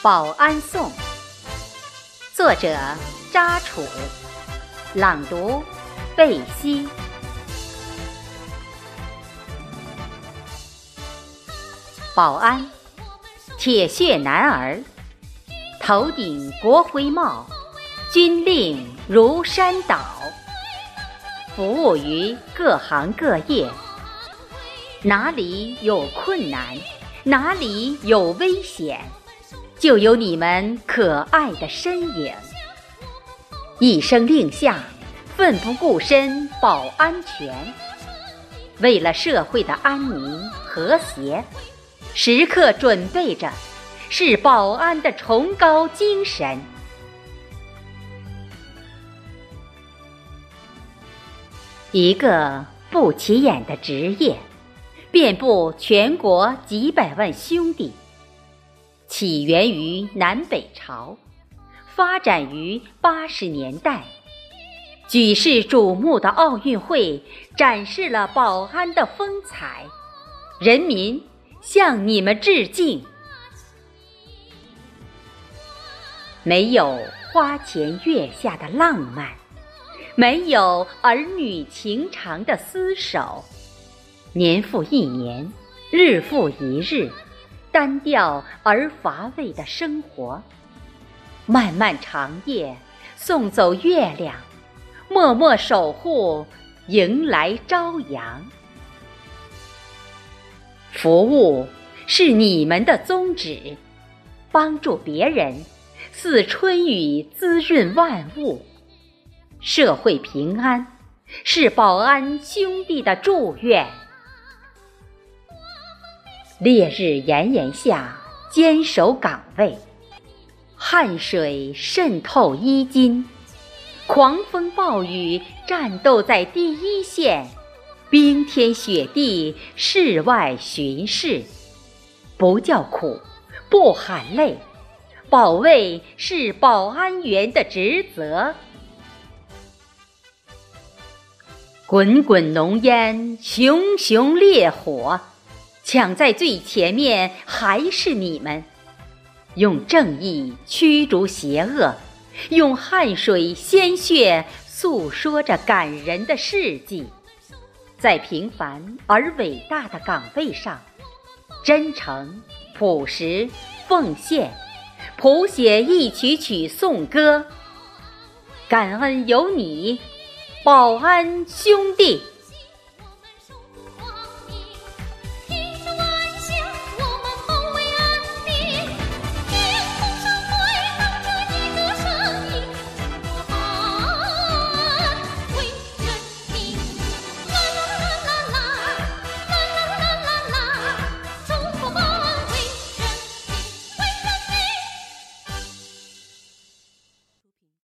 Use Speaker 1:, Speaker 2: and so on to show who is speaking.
Speaker 1: 保安颂》，作者扎楚，朗读贝西。保安，铁血男儿，头顶国徽帽，军令如山倒，服务于各行各业。哪里有困难，哪里有危险，就有你们可爱的身影。一声令下，奋不顾身保安全，为了社会的安宁和谐。时刻准备着，是保安的崇高精神。一个不起眼的职业，遍布全国几百万兄弟。起源于南北朝，发展于八十年代。举世瞩目的奥运会展示了保安的风采，人民。向你们致敬。没有花前月下的浪漫，没有儿女情长的厮守，年复一年，日复一日，单调而乏味的生活。漫漫长夜，送走月亮，默默守护，迎来朝阳。服务是你们的宗旨，帮助别人似春雨滋润万物，社会平安是保安兄弟的祝愿。烈日炎炎下坚守岗位，汗水渗透衣襟，狂风暴雨战斗在第一线。冰天雪地，室外巡视，不叫苦，不喊累，保卫是保安员的职责。滚滚浓烟，熊熊烈火，抢在最前面还是你们。用正义驱逐邪恶，用汗水鲜血诉说着感人的事迹。在平凡而伟大的岗位上，真诚、朴实、奉献，谱写一曲曲颂歌。感恩有你，保安兄弟。